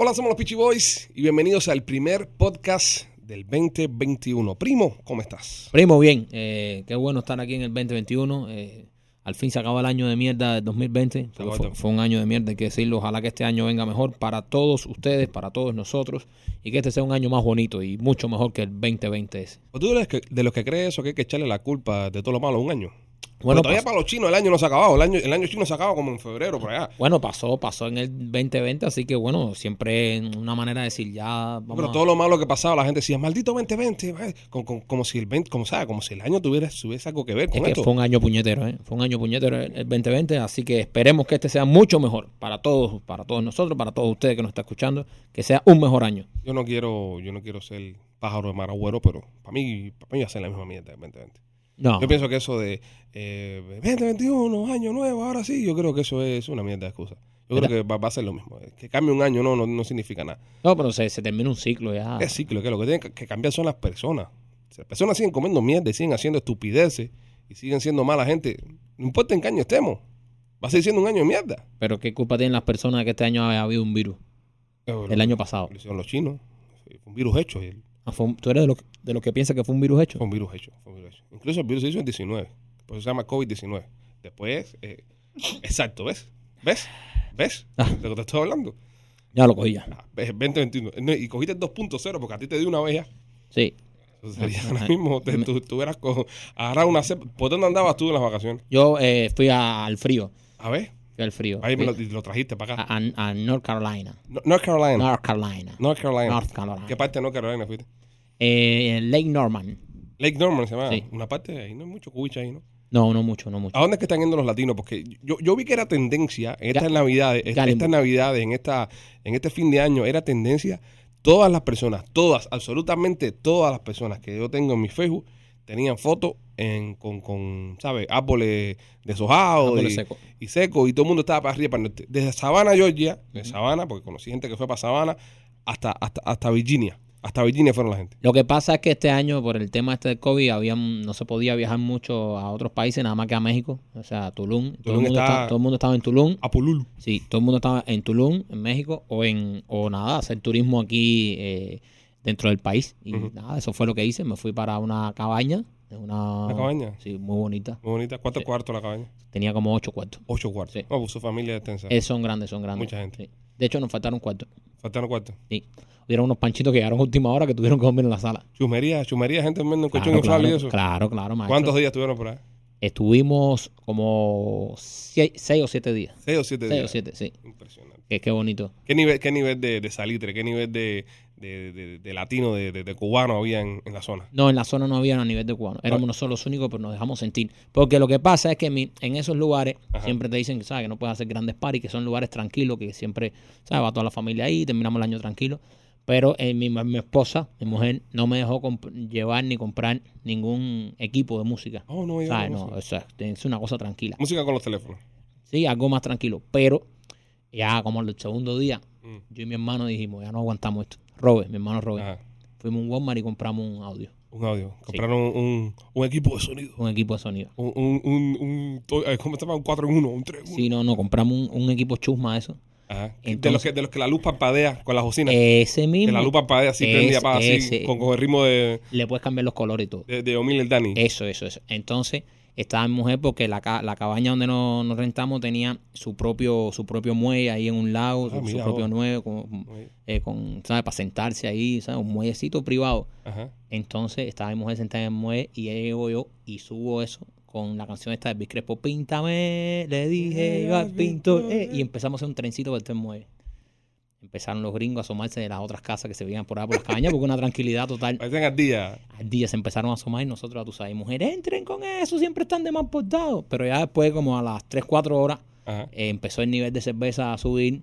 Hola, somos los Peachy Boys y bienvenidos al primer podcast del 2021. Primo, ¿cómo estás? Primo, bien. Eh, qué bueno estar aquí en el 2021. Eh, al fin se acaba el año de mierda del 2020. porque fue, fue un año de mierda, hay que decirlo. Ojalá que este año venga mejor para todos ustedes, para todos nosotros. Y que este sea un año más bonito y mucho mejor que el 2020 ese. ¿O tú eres de los que crees eso que hay que echarle la culpa de todo lo malo a un año? Bueno, Pero todavía para los chinos el año no se ha acabado. El año, el año chino se acaba como en febrero, por allá. bueno, pasó, pasó en el 2020, así que bueno, siempre una manera de decir ya vamos Pero a- todo lo malo que pasaba, la gente decía, maldito 2020, eh", como, como- como si el 20, como, ¿sabes? como si el año tuviera, tuviese algo que ver Es con que esto. fue un año puñetero, ¿eh? Fue un año puñetero el el 2020, así que esperemos que este sea mucho mejor para todos, para todos nosotros, para todos ustedes que nos están escuchando, que sea un mejor año. Yo no quiero, yo no quiero ser pájaro de mar agüero, pero para mí, para mí va a ser la misma mierda del 2020. No, Yo pienso que eso de eh, 2021, año nuevo, ahora sí, yo creo que eso es una mierda de excusa. Yo creo que va, va a ser lo mismo. Que cambie un año no, no, no significa nada. no, pero se, se termina un ciclo ya. Es ciclo, que lo que tienen que- cambiar son las personas. Si las personas siguen comiendo mierda y siguen haciendo estupideces y siguen siendo mala gente, no importa en qué año estemos, va a seguir siendo un año de mierda. Pero qué culpa tienen las personas de que este año haya habido un virus, el año pasado. Lo hicieron los chinos. Fue un virus hecho. y el- Ah, fue un- ¿Tú eres de los de los que piensa que fue un virus hecho? Fue un virus hecho. Fue un virus hecho. Incluso el virus se hizo en 19. Por eso se llama COVID-19. Después, eh, exacto, ¿ves? ¿Ves? ¿Ves? Ah. De lo que te estoy hablando. Ya lo cogí ya. Ah, ves, 2021. No, y cogiste el 2.0 porque a ti te dio una vez ya. Sí. Sería Ah, ahora ah, mismo. Te, tú, tú hubieras co- agarrado una cepa. ¿Por dónde andabas tú en las vacaciones? Yo eh, fui a- al frío. A ver. Fui al frío. Ahí me lo, trajiste para acá. a, a- a North Carolina. No- North Carolina. North Carolina. North Carolina. North Carolina. ¿Qué parte de North Carolina fuiste? Eh, Lake Norman. Lake Norman se llama. Sí. Una parte de ahí. No hay mucho cubicha ahí, ¿no? No, no mucho, no mucho. ¿A dónde es que están yendo los latinos? Porque yo, yo vi que era tendencia en estas Ga- navidades, Gallimbo. estas navidades, en esta, en este fin de año, era tendencia. Todas las personas, todas, absolutamente todas las personas que yo tengo en mi Facebook tenían fotos en, con, con, ¿sabes? Árboles deshojados y, secos. y todo el mundo estaba para arriba, para el norte. Desde Savannah, Georgia, de Savannah, porque conocí gente que fue para Savannah, hasta, hasta, hasta Virginia. Hasta Virginia fueron la gente. Lo que pasa es que este año, por el tema este del COVID, había, no se podía viajar mucho a otros países, nada más que a México. O sea, a Tulum. todo, el mundo está- estaba, todo el mundo estaba en Tulum. A Pululu. Sí, todo el mundo estaba en Tulum, en México, o en o nada, hacer turismo aquí eh, dentro del país. Y nada, eso fue lo que hice. Me fui para una cabaña. Una, ¿Una cabaña? Sí, muy bonita. Muy bonita. ¿Cuántos cuartos la cabaña? Tenía como ocho cuartos. Ocho cuartos. Sí. Pues su familia es extensa. Eh, son grandes, son grandes. Mucha gente. Sí. De hecho, nos faltaron cuartos. Faltaron cuartos. Sí. Hubieron unos panchitos que llegaron a última hora que tuvieron que dormir en la sala. Chumería, chumería, gente en colchón Claro, inflable y eso. claro, claro, maestro. ¿Cuántos días estuvieron por ahí? Estuvimos como sie- seis, o siete días. Seis o siete Seis o días. siete, sí. Impresionante. Que qué bonito. ¿Qué nivel, qué nivel de, de salitre, qué nivel de, de, de- de latino, de, de- cubano había en, en la zona? No, en la zona no había a nivel de cubano. Éramos nosotros los únicos, pero nos dejamos sentir. Porque lo que pasa es que mi- en esos lugares Ajá. siempre te dicen que, ¿sabes? que no puedes hacer grandes parties, que son lugares tranquilos, que siempre ¿sabes? va toda la familia ahí, terminamos el año tranquilo. Pero eh, mi, mi esposa, mi mujer, no me dejó llevar ni comprar ningún equipo de música. Oh, no, ya ¿Sabes? no, No, música. o sea, es una cosa tranquila. Música con los teléfonos. Sí, algo más tranquilo. Pero ya como el segundo día, Mm. yo y mi hermano dijimos, ya no aguantamos esto. Robert, mi hermano Robert. Ajá. Fuimos a un Walmart y compramos un audio, Un audio. Compraron un, un equipo de sonido. un equipo de sonido. Un, un, un, eh, ¿Cómo se llama? Un 4 en 1, un 3 en 1. Sí, no, no, compramos un, un equipo chusma eso. Ajá. de, los que, de los que la luz parpadea con las bocinas. Ese que mismo. la luz parpadea así, Ese- apaga así, con, con el ritmo de, Le puedes cambiar los colores y todo. de, de Omil el Dani. Eso, eso, eso. Entonces, estaba mi mujer porque la, la cabaña donde nos, nos rentamos tenía su propio su propio muelle ahí en un lago, Ah, su, propio muelle con, eh, con, ¿sabes? Para sentarse ahí, ¿sabes? Un muellecito privado. Ajá. Entonces estaba mi mujer sentada en el muelle y llego yo y subo eso con la canción esta de Big Crespo, Píntame, le dije yo al pintor, eh, y empezamos a hacer un trencito por todo el muelle. Empezaron los gringos a asomarse de las otras casas que se veían por ahí por las cabañas porque una tranquilidad total. Parecen al día. Al día se empezaron a asomar y nosotros, tú sabes, mujeres, entren con eso, siempre están de mal portados. Pero ya después, como a las 3, 4 horas, eh, empezó el nivel de cerveza a subir.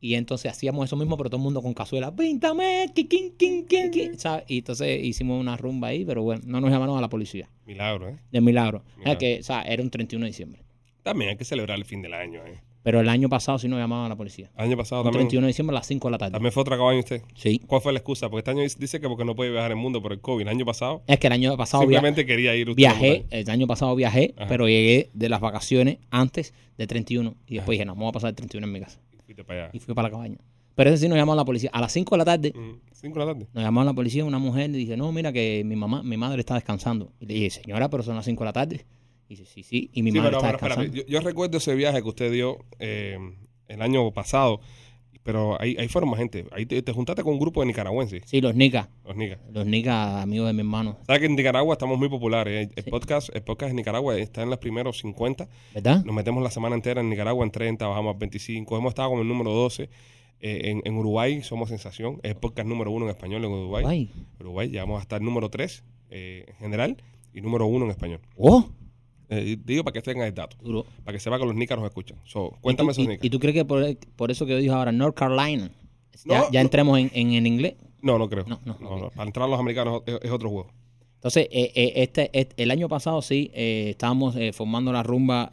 Y entonces hacíamos eso mismo, pero todo el mundo con cazuela. Píntame, qui, quin, quin, quin, quin", ¿sabes? Y entonces hicimos una rumba ahí, pero bueno, no nos llamaron a la policía. Milagro, ¿eh? De milagro. O Milagro. sea, que, o sea, era un 31 de diciembre. También hay que celebrar el fin del año, ¿eh? Pero el año pasado sí nos llamaban a la policía. El año pasado Un también. 31 de diciembre a las 5 de la tarde. También fue otra cabaña usted. Sí. ¿Cuál fue la excusa? Porque este año dice- que porque no puede viajar el mundo por el COVID. El año pasado Es que el año pasado simplemente quería ir usted viajé, el año pasado viajé, Ajá. pero llegué de las vacaciones antes del 31. Y después dije, no, vamos a pasar el 31 en mi casa. Y fuiste para allá. Y fui para la cabaña. Pero ese sí nos llamó a la policía. A las 5 de la tarde Mm, Cinco de la tarde. nos llamó a la policía una mujer y dice, no, mira que mi mamá, mi madre está descansando. Y le dije, señora, pero son las 5 de la tarde. Y dice, sí, sí, y mi Sí, madre pero, está pero yo, yo recuerdo ese viaje que usted dio eh, el año pasado, pero ahí, ahí fueron más gente. Ahí te, te juntaste con un grupo de nicaragüenses, Sí, los nicas, los nicas. los nicas amigos de mi hermano, ¿Sabes que en Nicaragua estamos muy populares? El, el Sí. podcast, el podcast de Nicaragua está en los primeros 50. ¿verdad? Nos metemos la semana entera en Nicaragua en 30, bajamos a 25. Hemos estado como el número 12. Eh, en, en Uruguay somos sensación. Es el podcast número uno en español en Uruguay. Ay. Uruguay llegamos a estar número 3 en general y número uno en español. Oh, Eh, digo para que tengan el dato, duro. para que sepa que los nicas nos escuchan. So, cuéntame ¿Y esos tú, y, nicas. y tú crees que por, por eso que dijo ahora North Carolina, ya, No, ya no. entremos en, en, en inglés? No, no creo. No, no, ok. no. Para entrar los americanos es, es otro juego. Entonces, eh, eh, este, este- el año pasado sí, eh, estábamos eh, formando la rumba,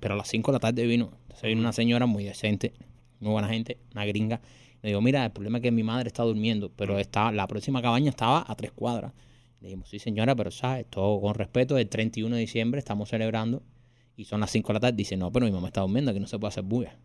pero a las 5 de la tarde vino. Entonces vino una señora muy decente, muy buena gente, una gringa. Le digo, mira, el problema es que mi madre está durmiendo, pero está, la próxima cabaña estaba a tres cuadras. Le dijimos, sí señora, pero sabes, todo con respeto, el 31 de diciembre estamos celebrando y son las 5 de la tarde. Dice, no, pero mi mamá está durmiendo, aquí no se puede hacer bulla.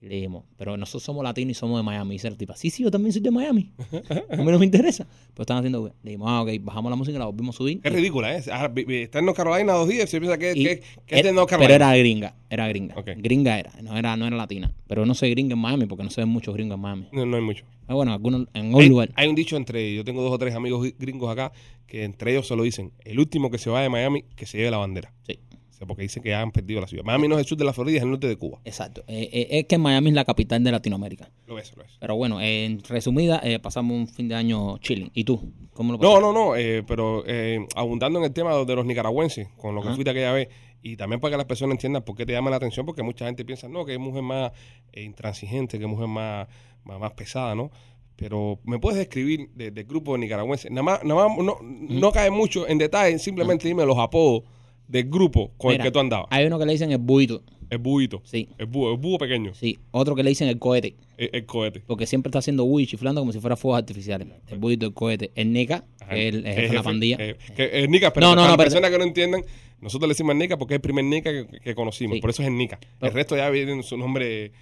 Y le dijimos, pero nosotros somos latinos y somos de Miami. Y dice la tipa, sí, sí, yo también soy de Miami. A mí no me interesa. Pero están haciendo bulla. Le dijimos, ah, ok, bajamos la música y la volvimos a subir. Es ridícula, ¿eh? Está en North Carolina dos días se piensa que, Y- que- que es de North Carolina. Pero era gringa, era gringa. Gringa era, no era, no era latina. Pero no soy gringa en Miami porque no se ven muchos gringos en Miami. No, no hay mucho. Ah, bueno, algunos en algún lugar. hay un dicho entre, yo tengo dos o tres amigos gringos acá, que entre ellos se lo dicen, el último que se va de Miami, que se lleve la bandera. Sí, O sea, porque dicen que han perdido la ciudad. Miami no es el sur de la Florida, es el norte de Cuba. exacto. Eh, eh, es que Miami es la capital de Latinoamérica. Lo es, lo es. Pero bueno, en resumida, eh, pasamos un fin de año chilling. ¿Y tú? ¿Cómo lo No, pasaste? no, no, eh, pero eh, abundando en el tema de los nicaragüenses, con lo que fuiste aquella vez, y también para que las personas entiendan por qué te llama la atención, porque mucha gente piensa, no, que es mujer más intransigente, que es mujer más, más, más pesada, ¿no? Pero me puedes describir de- del grupo de nicaragüenses. Nada más, nada más no, no cae mucho en detalle, simplemente dime los apodos del grupo con Mira, el que tú andabas. Hay uno que le dicen el buito. El buito, Sí, el búho, el búho pequeño, sí. Otro que le dicen el cohete. el, el cohete. Porque siempre está haciendo buy chiflando como si fuera fuegos artificiales. El buito, el cohete. El Ajá. que es el, el jefe de la pandilla. eh, que es Nica, pero No, no, para no, las personas que no entiendan, nosotros le decimos Nica porque es el primer Nica que, que conocimos. Sí. Por eso es el Nica. el resto ya viene su nombre,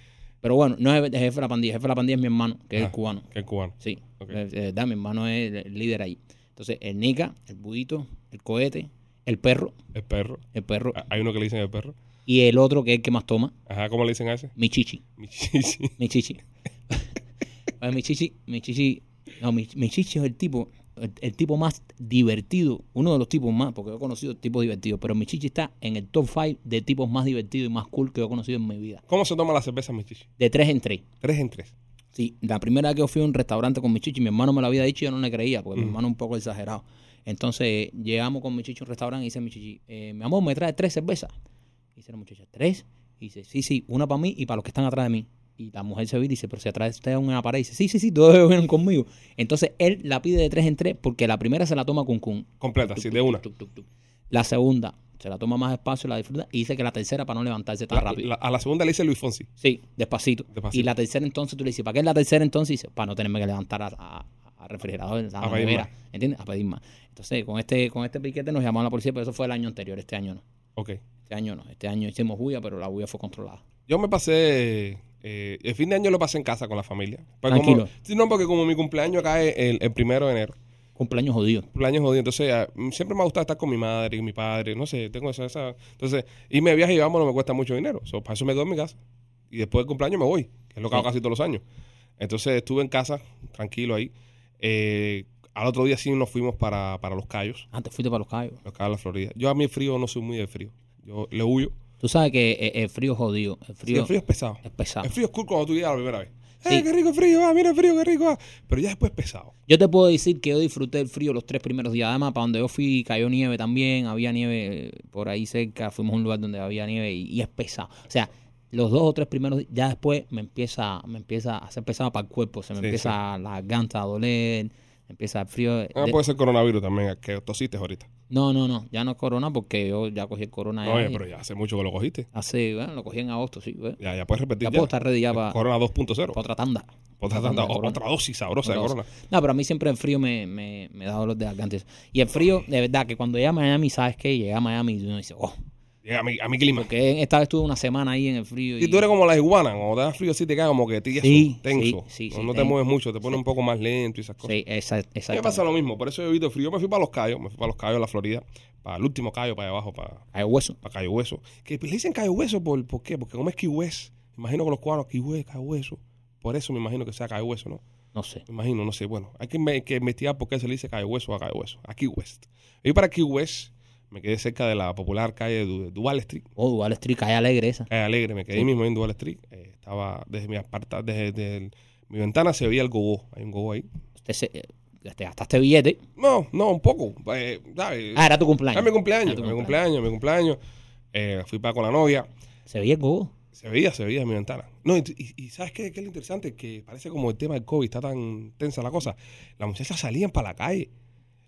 Pero bueno, no es el jefe de la pandilla. El jefe de la pandilla es mi hermano, que es Ah. el cubano. que es cubano. Sí, Ok. de de verdad, mi hermano es el líder ahí. Entonces, el Nica, el Budito, el cohete, el perro, El perro. el perro, Ah, Hay uno que le dicen el perro. y el otro que es el que más toma, Ajá, ¿cómo le dicen a ese? mi chichi. Mi chichi. Mi chichi. Oye, mi chichi, mi chichi, no, mi, mi chichi es el tipo, el, el tipo más divertido, uno de los tipos más, porque yo he conocido tipos divertidos, pero mi chichi está en el top 5 de tipos más divertidos y más cool que yo he conocido en mi vida. ¿Cómo se toma la cerveza, mi chichi? De tres en tres. Tres en tres. Sí, la primera vez que yo fui a un restaurante con mi chichi, mi hermano me lo había dicho y yo no le creía, porque mi Mm. hermano es un poco exagerado. Entonces, llegamos con mi chichi a un restaurante y dice mi chichi, eh, mi amor, ¿me trae tres cervezas? Y dice la muchacha, ¿tres? Y dice, sí, sí, una para mí y para los que están atrás de mí. Y la mujer se ve y dice, pero si atrás usted una pared, y dice, sí, sí, sí, todos vienen conmigo. Entonces, él la pide de tres en tres porque la primera se la toma con kun. Completa, así, de una. Tuc, tuc, tuc. La segunda se la toma más espacio, la disfruta y dice que la tercera para no levantarse tan La- rápido. la- a la segunda le dice Luis Fonsi. Sí, despacito. Despacito. Y la tercera entonces tú le dices, ¿para qué es la tercera entonces? Y dice, para no tenerme que levantar a, a, a refrigerador, a, A nevera, más. ¿entiendes? A pedir más. Entonces, con este, con este piquete nos llamaron a la policía, pero eso fue el año anterior, este año no. Ok. Este año no. Este año hicimos bulla, pero la bulla fue controlada. Yo me pasé. Eh, el fin de año lo pasé en casa con la familia. Pues Tranquilo. Como, sí, no, porque como mi cumpleaños cae el, el primero de enero. Cumpleaños jodido. cumpleaños jodido. Entonces, ah, siempre me ha gustado estar con mi madre y mi padre. No sé, tengo esa. esa entonces, irme de viaje y vámonos me cuesta mucho dinero. So, para eso me quedo en mi casa. Y después del cumpleaños me voy, que es lo que hago casi todos los años. Entonces, estuve en casa, tranquilo ahí. Eh, al otro día sí nos fuimos para, para Los Cayos, Ah, te fuiste para los callos. Los Cayos de la Florida. Yo a mí el frío no soy muy de frío. Yo le huyo. Tú sabes que eh, el frío es jodido. El Sí, frío, el frío es pesado. es pesado. El frío es cool cuando tú llegas la primera vez. Sí. ¡Eh, qué rico frío! Ah, mira el frío, qué rico! ah. Pero ya después es pesado. Yo te puedo decir que yo disfruté el frío los tres primeros días. Además, para donde yo fui cayó nieve también. Había nieve eh, por ahí cerca. Fuimos a un lugar donde había nieve y, y es pesado. O sea, los dos o tres primeros días, ya después me empieza, me empieza a hacer pesado para el cuerpo. Se me Sí, empieza la garganta a doler. Empieza el frío. Ah, de- puede ser coronavirus también, que tosiste ahorita. No, no, no. Ya no es corona porque yo ya cogí el corona. ya Oye, pero ya hace mucho que lo cogiste. Hace, bueno, lo cogí en agosto, sí. bueno. Ya, ya puedes repetir. Ya puedo estar ready ya para Corona 2.0. otra tanda. Otra, tanda otra dosis sabrosa de corona. No, pero a mí siempre el frío me, me, me da dolor de garganta. Y el frío, de verdad, que cuando llega a Miami, ¿sabes qué? Llega a Miami y uno dice, oh, a mi, a mi clima. Porque esta vez estuve una semana ahí en el frío. Y tú eres como la iguana, cuando te da frío así te queda como que tieso, Sí, tenso. sí, sí, no, no te mueves mucho, te pone sí. un poco más lento y esas cosas. Sí, esa, A mí me pasa lo mismo, por eso yo evito el frío. Yo me fui para los Cayos, me fui para los Cayos, la Florida, para el último Cayo, para allá abajo, para, Hay hueso. para Cayo Hueso. Que le dicen Cayo Hueso, ¿por, ¿por qué? Porque como es Key West, me imagino que los cubanos, Key West, Cayo Hueso. Por eso me imagino que sea Cayo Hueso, ¿no? No sé. Me imagino, no sé. Bueno, hay que, que investigar por qué se le dice Cayo Hueso a Cayo Hueso, a Key West. Fui para Key West, me quedé cerca de la popular calle de Du- Duval Street. Oh, Dual Street, calle alegre esa. Calle Alegre, me quedé ahí Sí. mismo en Duval Street. Eh, estaba desde mi aparta, desde, desde el- mi ventana se veía el gogó. Hay un gogó ahí. Usted se, eh, te gastaste billete. No, no, un poco. Eh, ¿sabes? Ah, era tu cumpleaños. Era mi cumpleaños, Era tu mi cumpleaños, mi cumpleaños. Eh, fui para con la novia. Se veía el gogo. Se veía, se veía en mi ventana. No, y ¿sabes qué, qué es lo interesante? Que parece como el tema del COVID, está tan tensa la cosa. Las muchachas salían para la calle.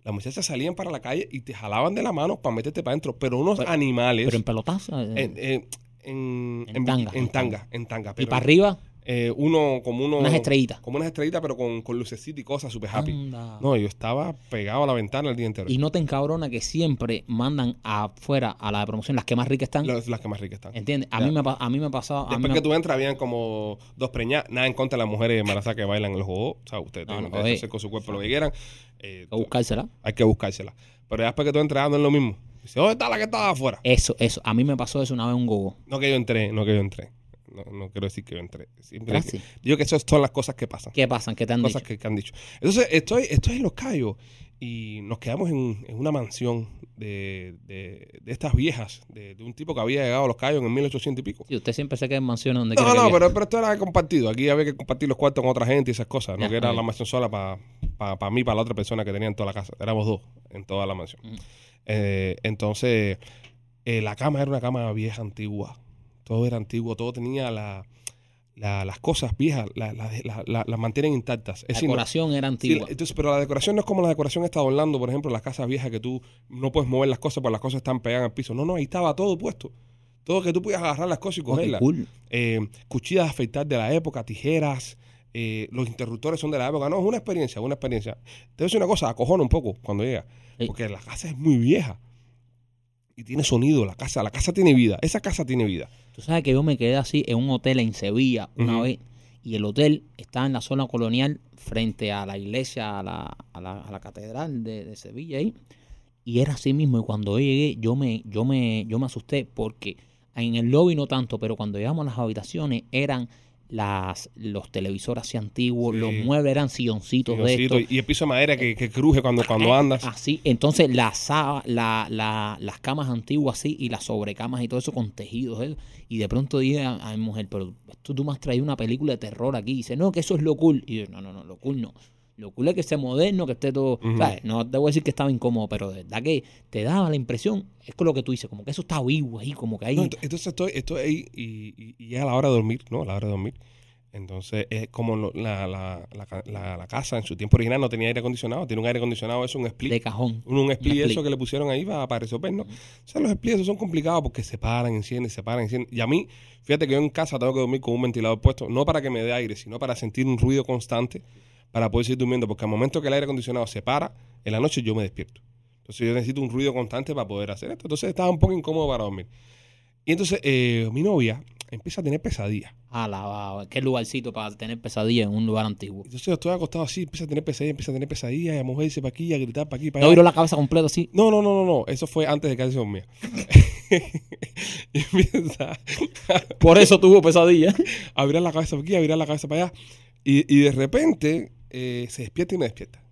Las muchachas salían para la calle y te jalaban de la mano para meterte para adentro. Pero unos Pero- animales. Pero en pelotazo. eh, en, en, en, En tanga, En tanga, en tanga. y para arriba, eh, uno, como uno. unas estrellitas. Como unas estrellitas, pero con, con lucecita y cosas, super happy. Anda. No, yo estaba pegado a la ventana el día entero. Y no te encabrona que siempre mandan afuera a la de promoción las que más ricas están. Las, las que más ricas están. ¿Entiendes? A Ya. mí me, a mí me ha pasado. a Después me- que tú entras, habían como dos preñadas. Nada en contra de las mujeres embarazadas que bailan en los juegos. O sea, ustedes No, tienen no, a oye. hacer con su cuerpo lo que quieran. Eh, hay que buscársela. hay que buscársela. Pero ya después que tú entras, no es lo mismo. Dice, ¿dónde está la que estaba afuera? Eso, eso. A mí me pasó eso una vez un gogo. No que yo entré, no que yo entré. No, no quiero decir que yo entré. Siempre Gracias. digo que eso son las cosas que pasan. ¿Qué pasan? ¿Qué te han cosas dicho? que, que han dicho. Entonces, estoy, estoy en Los Cayos y nos quedamos en, en una mansión de, de, de estas viejas, de, de un tipo que había llegado a Los Cayos en 1800 y pico. Sí, usted siempre se queda en mansiones donde No, no, que pero, pero esto era compartido. Aquí había que compartir los cuartos con otra gente y esas cosas. No Ya, que era la mansión sola para mí, para la otra persona que tenía en toda la casa. Éramos dos en toda la mansión. Mm. Eh, entonces, eh, la cama era una cama vieja, antigua. Todo era antiguo, todo tenía la, la- las cosas viejas, las la, la, la- mantienen intactas. La Es no- decoración era Sí, antigua. la- entonces, pero la decoración no es como la decoración está Orlando, por ejemplo, las casas viejas que tú no puedes mover las cosas porque las cosas están pegadas al piso. No, no, ahí estaba todo puesto. Todo que tú podías agarrar las cosas y Oh, cogerlas. cool. Eh, cuchillas de afeitar de la época, tijeras, eh, los interruptores son de la época. No, es una experiencia, una experiencia. Te voy a decir una cosa, acojona un poco cuando llega. Sí. Porque la casa es muy vieja. Y tiene sonido, la casa, la casa tiene vida. Esa casa tiene vida. Tú sabes que yo me quedé así en un hotel en Sevilla una vez y el hotel está en la zona colonial frente a la iglesia, a la, a la, a la catedral de, de Sevilla ahí. Y era así mismo. Y cuando yo llegué, yo me, yo me, yo me asusté porque en el lobby no tanto, pero cuando llegamos a las habitaciones eran las, los televisores así antiguos, Sí. los muebles eran silloncitos de estos. y el piso de madera que, que cruje cuando, cuando andas. Así, entonces la, saba- la, la- las camas antiguas así y las sobrecamas y todo eso con tejidos. ¿eh? Y de pronto dije a, a mi mujer, pero esto tú me has traído una película de terror aquí. Y dice, no, que eso es lo cool. Y yo, no, no, no, lo cool no. Lo cool es que esté moderno, que esté todo. ¿sabes? No te voy a decir que estaba incómodo, pero de verdad que te daba la impresión, es con lo que tú dices, como que eso está vivo ahí, como que ahí. No, ent- entonces estoy, estoy ahí y, y, y llega la hora de dormir, ¿no? La hora de dormir. Entonces, es como lo- la, la, la, la- casa en su tiempo original no tenía aire acondicionado, tiene un aire acondicionado, eso un split. de cajón. un, un split, Un split. eso que le pusieron ahí para, para resolver, ¿no? O sea, los splits esos son complicados porque se paran, encienden, se paran, encienden. Y a mí, fíjate que yo en casa tengo que dormir con un ventilador puesto, no para que me dé aire, sino para sentir un ruido constante para poder seguir durmiendo, porque al momento que el aire acondicionado se para, en la noche yo me despierto. Entonces yo necesito un ruido constante para poder hacer esto. Entonces estaba un poco incómodo para dormir. Y entonces eh, mi novia empieza a tener pesadillas. Alabado. Qué lugarcito para tener pesadilla en un lugar antiguo. Entonces yo estoy acostado así, empieza a tener pesadillas, empieza a tener pesadillas, y la mujer dice para aquí, a gritar para aquí, para No allá. la cabeza completa así. No, no, no, no, no. Eso fue antes de dormida. y empieza Por eso tuvo pesadilla. a virar la cabeza para aquí, a virar la cabeza para allá. Y, y de repente eh, se despierta y me despierta.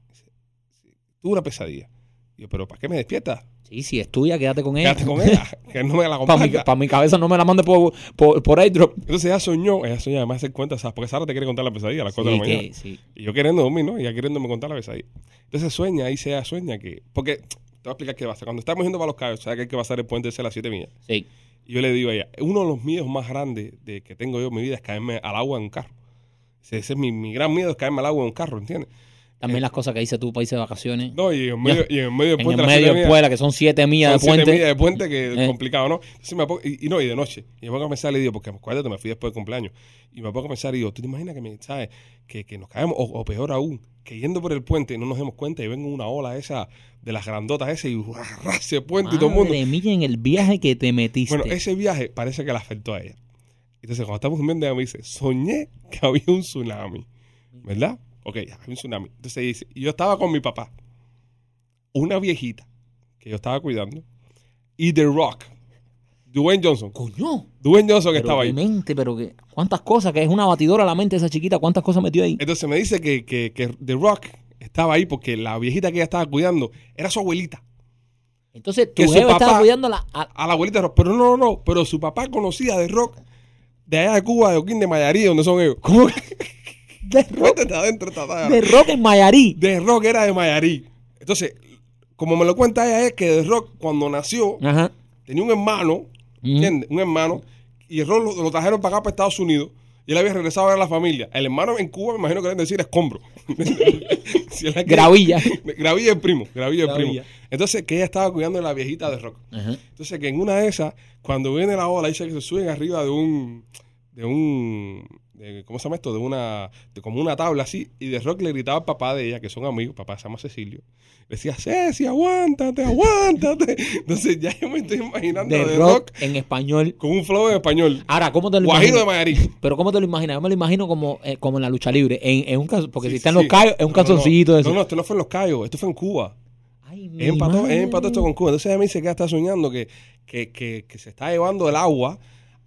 Tuve una pesadilla. Y yo, pero ¿para qué me despierta? Sí, si es tuya, quédate con ella. Quédate con ella, que no me la Para mi, comparta. pa' mi cabeza no me la mande por, por, por airdrop. Entonces ella soñó, ella soñó, además se cuenta, ¿sabes? Porque Sara te quiere contar la pesadilla a las 4 de Sí, la mañana. que, sí. Y yo queriendo dormir, ¿no? Y ella queriéndome contar la pesadilla. Entonces sueña, ahí se sueña que... Porque, te voy a explicar qué pasa. Cuando estamos yendo para los cayos, ¿sabes que hay que pasar el puente de las 7 millas? sí. Y yo le digo a ella, uno de los miedos más grandes de que tengo yo en mi vida es caerme al agua en un carro. Ese, ese es mi, mi gran miedo, es caerme al agua en un carro, ¿entiendes? También las cosas que dice tú para irse de vacaciones. No, y en medio, y en medio del en puente. el siete medio de millas, Puebla, que son siete millas son de siete puente. millas de puente que es Eh. complicado, ¿no? Entonces me pongo, y, y no, y de noche. Y me pongo a pensar y digo, porque acuérdate, me fui después del cumpleaños. Y me pongo a pensar y digo, ¿tú te imaginas que, me, ¿sabes? Que, que nos caemos, o, o peor aún, que yendo por el puente no nos demos cuenta y venga una ola esa de las grandotas ese y el puente y todo el mundo. Madre mía, en el viaje que te metiste. Bueno, ese viaje parece que le afectó a ella. Entonces, cuando estamos durmiendo, me dice, soñé que había un tsunami. ¿Verdad? Ok, había un tsunami. Entonces dice, yo estaba con mi papá, una viejita que yo estaba cuidando, y The Rock, Dwayne Johnson. Coño. Dwayne Johnson que estaba ahí. mente, pero que, cuántas cosas, que es una batidora la mente esa chiquita, cuántas cosas metió ahí. Entonces me dice que, que, que The Rock estaba ahí porque la viejita que ella estaba cuidando era su abuelita. Entonces, que tu jefe estaba cuidando a la, a- A la abuelita de Rock. Pero no, no, no. Pero su papá conocía The Rock de allá de Cuba, de Oquín, de Mayarí, donde son ellos. ¿Cómo que? de, rock, adentro, de rock en Mayarí. The Rock era de Mayarí. Entonces, como me lo cuenta ella, es que The Rock, cuando nació, Ajá. tenía un hermano. ¿entiendes? Un hermano, y The Rock lo, lo trajeron para acá, para Estados Unidos, y él había regresado a ver a la familia. El hermano en Cuba, me imagino que deben decir escombro. Si Gravilla. Gravilla el primo, Gravilla el primo. Entonces, que ella estaba cuidando de la viejita de Rock. Ajá. Entonces, que en una de esas, cuando viene la ola, dice que se suben arriba de un. De un. de- ¿Cómo se llama esto? De una. de como una tabla así. Y de Rock le gritaba al papá de ella, que son amigos, papá se llama Cecilio. Le decía, Ceci, aguántate, aguántate. Entonces, ya yo me estoy imaginando De de rock, Rock, en español. con un flow en español. Ahora, ¿cómo te lo Guajiro de? Mayarí. Pero ¿cómo te lo imaginas? Yo me lo imagino como, eh, como en la lucha libre. En, en un caso, porque Sí, si están sí, los callos, es un No, no, no. esto no fue en Los Cayos, esto fue en Cuba. Ay, mi empató, madre. empató esto con Cuba. Entonces ella me dice que ella está soñando que, que, que, que se está llevando el agua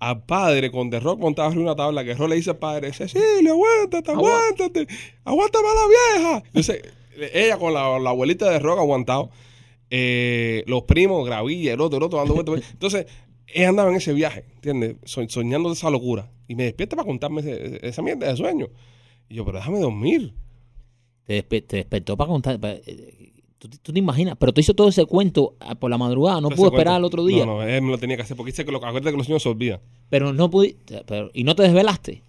al padre con The Rock montado en una tabla. Que Rock le dice al padre, Cecilia, aguántate, aguántate, aguántame a la vieja. Entonces, ella con la, la abuelita de Rock aguantado, eh, los primos, Gravilla, el otro, el otro, dando vueltas. Entonces, ella andaba en ese viaje, ¿entiendes? So- soñando de esa locura. Y me despierta para contarme ese- esa mierda de sueño. Y yo, pero déjame dormir. Te, despe- te despertó para contar. eh, ¿Tú, tú te imaginas, pero te hizo todo ese cuento ah, por la madrugada, no pudo esperar al otro día. No, no, él me lo tenía que hacer porque dice que lo, acuérdate que los sueños se olvidan. Pero no pudiste. pero- y no te desvelaste.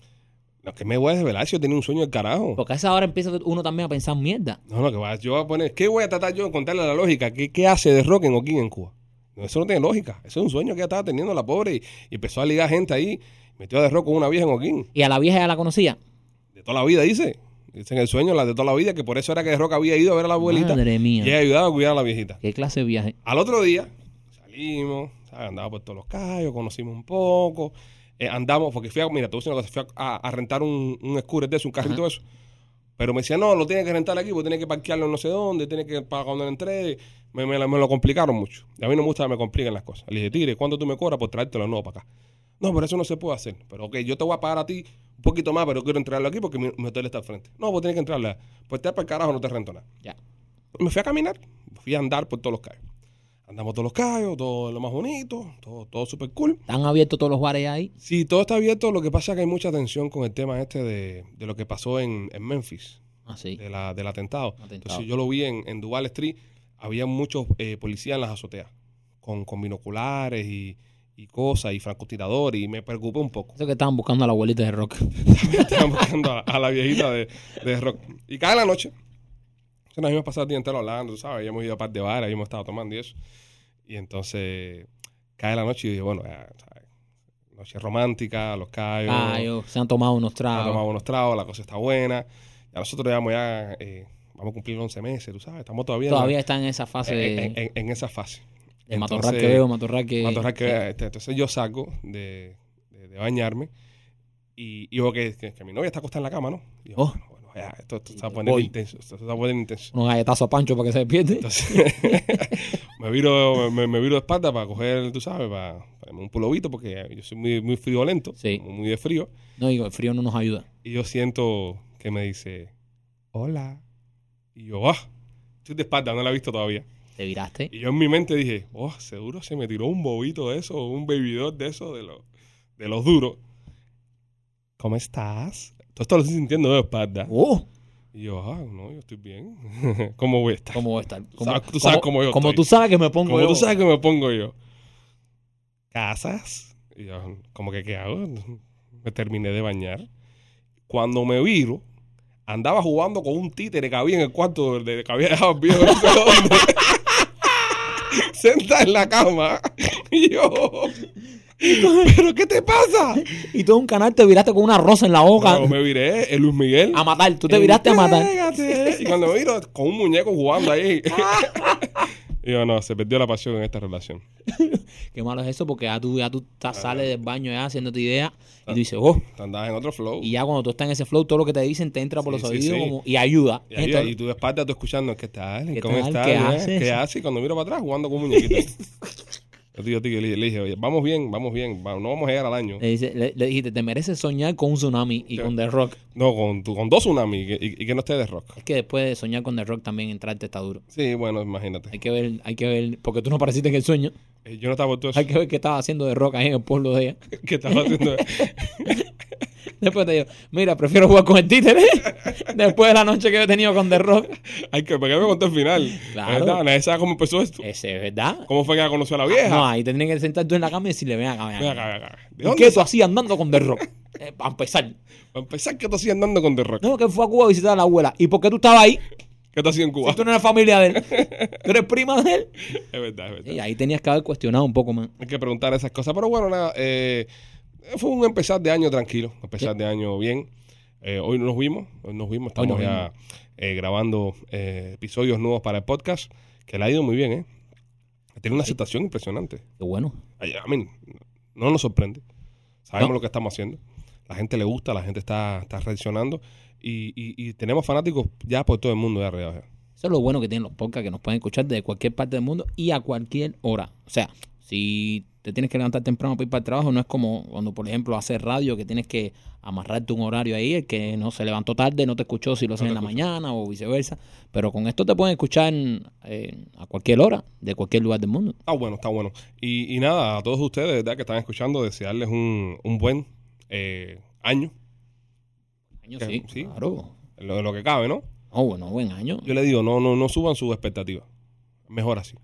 No, que me voy a desvelar si yo tenía un sueño del carajo. Porque a esa hora empieza uno también a pensar mierda. No, no, que va, yo voy a poner, ¿qué voy a tratar yo de contarle la lógica? ¿Qué, qué hace de rock en Oquín en Cuba? No, eso no tiene lógica. Eso es un sueño que ella estaba teniendo la pobre y, y empezó a ligar gente ahí. Metió a de rock con una vieja en Oquín. Y a la vieja ya la conocía. De toda la vida, dice. Dice en el sueño, la de toda la vida, que por eso era que de rock había ido a ver a la abuelita Madre y mía. ella ayudaba a cuidar a la viejita. ¿Qué clase de viaje? Al otro día salimos, ¿sabes? andaba por todos los callos, conocimos un poco, eh, andamos, porque fui a, mira, te voy a decir una cosa, fui a, a rentar un, un scooter de eso, un carrito de eso. Pero me decía, no, lo tienes que rentar aquí, porque tienes que parquearlo en no sé dónde, tienes que pagar cuando entré. Me, me, me lo complicaron mucho. Y a mí no me gusta que me compliquen las cosas. Le dije, tire, ¿cuánto tú me cobras por traértelo nuevo para acá? No, pero eso no se puede hacer. Pero ok, yo te voy a pagar a ti un poquito más, pero quiero entrarlo aquí porque mi, mi hotel está al frente. No, vos tienes que entrarle. Pues te para el carajo, no te rento nada. Ya. Y me fui a caminar, fui a andar por todos los callos. Andamos todos los callos, todo lo más bonito, todo, todo súper cool. ¿Están abiertos todos los bares ahí? Sí, todo está abierto, lo que pasa es que hay mucha tensión con el tema este de, de lo que pasó en, en Memphis, Ah, sí. de la, del atentado. Atentado. Entonces yo lo vi en, en Duval Street, había muchos eh, policías en las azoteas, con, con binoculares y, y cosas, y francotiradores, y me preocupé un poco. Eso que estaban buscando a la abuelita de rock. Estaban buscando a, a la viejita de, de rock. Y cae la noche. Nos habíamos pasado el día entero hablando, ¿sabes? Habíamos ido a par de bares, habíamos estado tomando y eso. Y entonces cae la noche y dije, bueno, ya, ¿sabes? Noche romántica, los callos. Ah, ellos se han tomado unos hemos tragos. tomado unos tragos, la cosa está buena. Ya nosotros llevamos ya, eh, vamos a cumplir 11 meses, tú sabes, estamos todavía, en Todavía están en esa fase en, de, en- en- en esa fase. De matorral que veo, matorral que... matorral que- este, entonces yo salgo de, de- de bañarme y, y veo que, que- que mi novia está acostada en la cama, ¿no? Y yo, Oh. bueno, bueno, ya, esto, esto se va a Y poner voy. intenso, esto se va a poner intenso. Unos galletazos a Pancho para que se despierte. Entonces me viro, me, me viro de espalda para coger, tú sabes, para, para un pulovito porque yo soy muy, muy friolento, Sí. muy de frío. No, digo, el frío no nos ayuda. Y yo siento que me dice, hola. Y yo, ah, estoy de espalda, no la he visto todavía. Te viraste. Y yo en mi mente dije, oh, seguro se me tiró un bobito de eso, un baby doll de eso, de, los de los duros. ¿Cómo estás? Todo esto lo estoy sintiendo de espalda. ¡Oh! Y yo, ah, no, yo estoy bien. ¿Cómo voy a estar? ¿Cómo voy a estar? ¿Cómo, sabes- tú sabes cómo yo Como tú sabes que me pongo Como yo. tú sabes que me pongo yo. ¿Casas? Y yo, como que, ¿qué hago? Me terminé de bañar. Cuando me viro, andaba jugando con un títere que había en el cuarto que había dejado el viejo Sentada en la cama. Y yo, ¿pero qué te pasa? Y todo un canal te viraste con una rosa en la boca. No, me viré, el Luis Miguel. A matar. Tú te viraste a matar. Y cuando me miro con un muñeco jugando ahí. y yo, no, se perdió la pasión en esta relación. Qué malo es eso porque ya tú, ya tú Ah. estás- sales del baño ya haciéndote idea y tú dices, oh. Andabas en otro flow. Y ya cuando tú estás en ese flow, todo lo que te dicen te entra por Sí, los sí, oídos sí. como- y ayuda. Y, ahí, Entonces, ahí tú de espalda, tú escuchando, ¿qué tal? ¿Qué ¿Cómo tal? estás? ¿Qué ¿Eh? haces? ¿Qué haces? Y cuando miro para atrás, jugando con muñequitos. Yo digo, tío, le, le dije, oye, vamos bien, vamos bien, no vamos a llegar al año. le, dice- le- le dijiste, te mereces soñar con un tsunami y Sí. con The Rock. No, con, con dos tsunamis y, que- y- y que no esté de rock. Es que después de soñar con The Rock también entrarte está duro. Sí, bueno, imagínate. Hay que ver, hay que ver, porque tú no apareciste en el sueño. Eh, Yo no estaba por todo eso. Hay que ver qué estaba haciendo The Rock ahí en el pueblo de ella. ¿Qué estaba haciendo? Después te digo, mira, prefiero jugar con el títere después de la noche que he tenido con The Rock. Hay que, ¿por qué me contó el final? Claro. ¿Verdad? Nadie sabe cómo empezó esto. Ese es verdad. ¿Cómo fue que ella conoció a la vieja? No, ahí tendrías que sentarte tú en la cama y decirle, ven acá, ven Ven acá. acá, ven acá. ¿De ¿Y dónde qué tú sa- hacías andando con The Rock? Eh, para empezar. Para empezar, ¿qué tú hacías andando con The Rock? No, que fue a Cuba a visitar a la abuela. ¿Y por qué tú estabas ahí? ¿Qué tú hacías en Cuba? Si tú no eres familia de él. Tú eres prima de él. Es verdad, es verdad. Y ahí tenías que haber cuestionado un poco más. Hay que preguntar esas cosas. Pero bueno, nada, eh, fue un empezar de año tranquilo, empezar de año bien. Eh, hoy nos vimos, hoy nos vimos, estamos nos ya eh, grabando eh, episodios nuevos para el podcast, que le ha ido muy bien, ¿eh? Tiene una aceptación impresionante. Qué bueno. I mean, no nos sorprende. Sabemos No. lo que estamos haciendo. La gente le gusta, la gente está, está reaccionando. Y, y- y tenemos fanáticos ya por todo el mundo de arriba. Eso es lo bueno que tienen los podcasts, que nos pueden escuchar desde cualquier parte del mundo y a cualquier hora. O sea, si te tienes que levantar temprano para ir para el trabajo, no es como cuando, por ejemplo, haces radio, que tienes que amarrarte un horario ahí, el que no se levantó tarde no te escuchó si lo haces te en la mañana o viceversa. Pero con esto te pueden escuchar eh, a cualquier hora, de cualquier lugar del mundo. Está bueno, está bueno. Y, y nada, a todos ustedes, de ¿verdad? Que están escuchando, desearles un, un buen eh, año, Año, Eh, sí, sí. claro. lo, lo que cabe, ¿no? Oh, bueno, buen año. Yo le digo, no, no, no suban sus expectativas. Mejor así.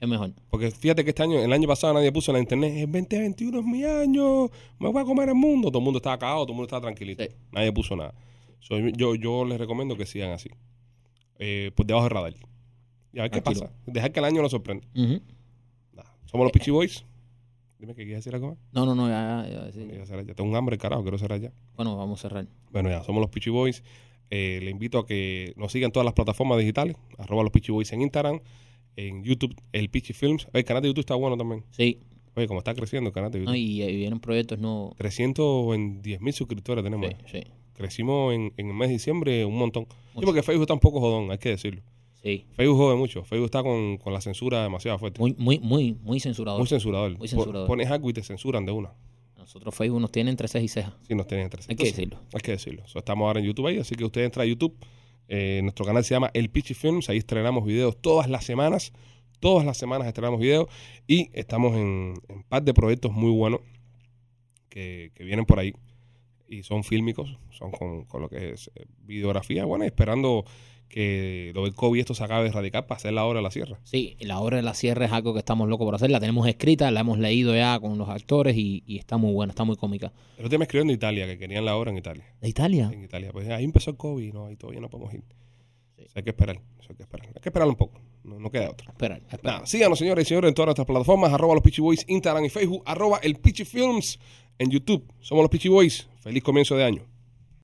Es mejor. Porque fíjate que este año, el año pasado nadie puso en la internet, el 2021 es mi año, me voy a comer el mundo. Todo el mundo estaba cagado, todo el mundo estaba tranquilito. Sí. Nadie puso nada. So, yo, yo les recomiendo que sigan así. Eh, por debajo del radar. Y a ver qué Tranquilo. pasa. Dejar que el año nos sorprenda. Ujú. Nada. Somos los Pichi Boys. Dime que quieres decir algo más. No, no, no, ya, ya, ya, sí. Quiero cerrar ya. Tengo un hambre, carajo, quiero cerrar ya. Bueno, vamos a cerrar. Bueno, ya, somos los Pichi Boys. Eh, le invito a que nos sigan todas las plataformas digitales. Arroba los Pichi Boys en Instagram. En YouTube, el Pichi Films. El canal de YouTube está bueno también. Sí, Oye, como está creciendo el canal de YouTube. no, y, y vienen proyectos no. 310 mil suscriptores tenemos. Sí, ahí. sí, Crecimos en, en el mes de diciembre un montón. Sí, Mucho. porque Facebook está un poco jodón, hay que decirlo. sí. Facebook jode mucho. Facebook está con, con la censura demasiado fuerte. Muy, muy, muy, muy censurador. Muy censurador. Muy censurador. Pones algo y te censuran de una. Nosotros Facebook nos tiene entre cejas y cejas. Sí, nos tienen entre Hay que decirlo. Hay que decirlo. So, estamos ahora en YouTube ahí, así que usted entra a YouTube. Eh, nuestro canal se llama El Pichi Films. Ahí estrenamos videos todas las semanas. Todas las semanas estrenamos videos. Y estamos en un par de proyectos muy buenos que, que vienen por ahí. Y son fílmicos, son con, con lo que es eh, videografía. Bueno, esperando que lo del COVID esto se acabe de erradicar para hacer la hora de la sierra. Sí, la obra de la sierra es algo que estamos locos por hacer. La tenemos escrita, la hemos leído ya con los actores y, y está muy buena, está muy cómica. El otro día me escribieron de Italia, que querían la obra en Italia. ¿De Italia? En Italia. Pues ahí empezó el COVID, no, ahí todavía no podemos ir. Sí. O sea, hay que esperar, hay que esperar. Hay que esperar un poco, no, no queda otra. Espera, espera. Nada, síganos, señores y señores, en todas nuestras plataformas, arroba los Pichi Boys, Instagram y Facebook, arroba el Pichi Films en YouTube. Somos los Pichi Boys. Feliz comienzo de año.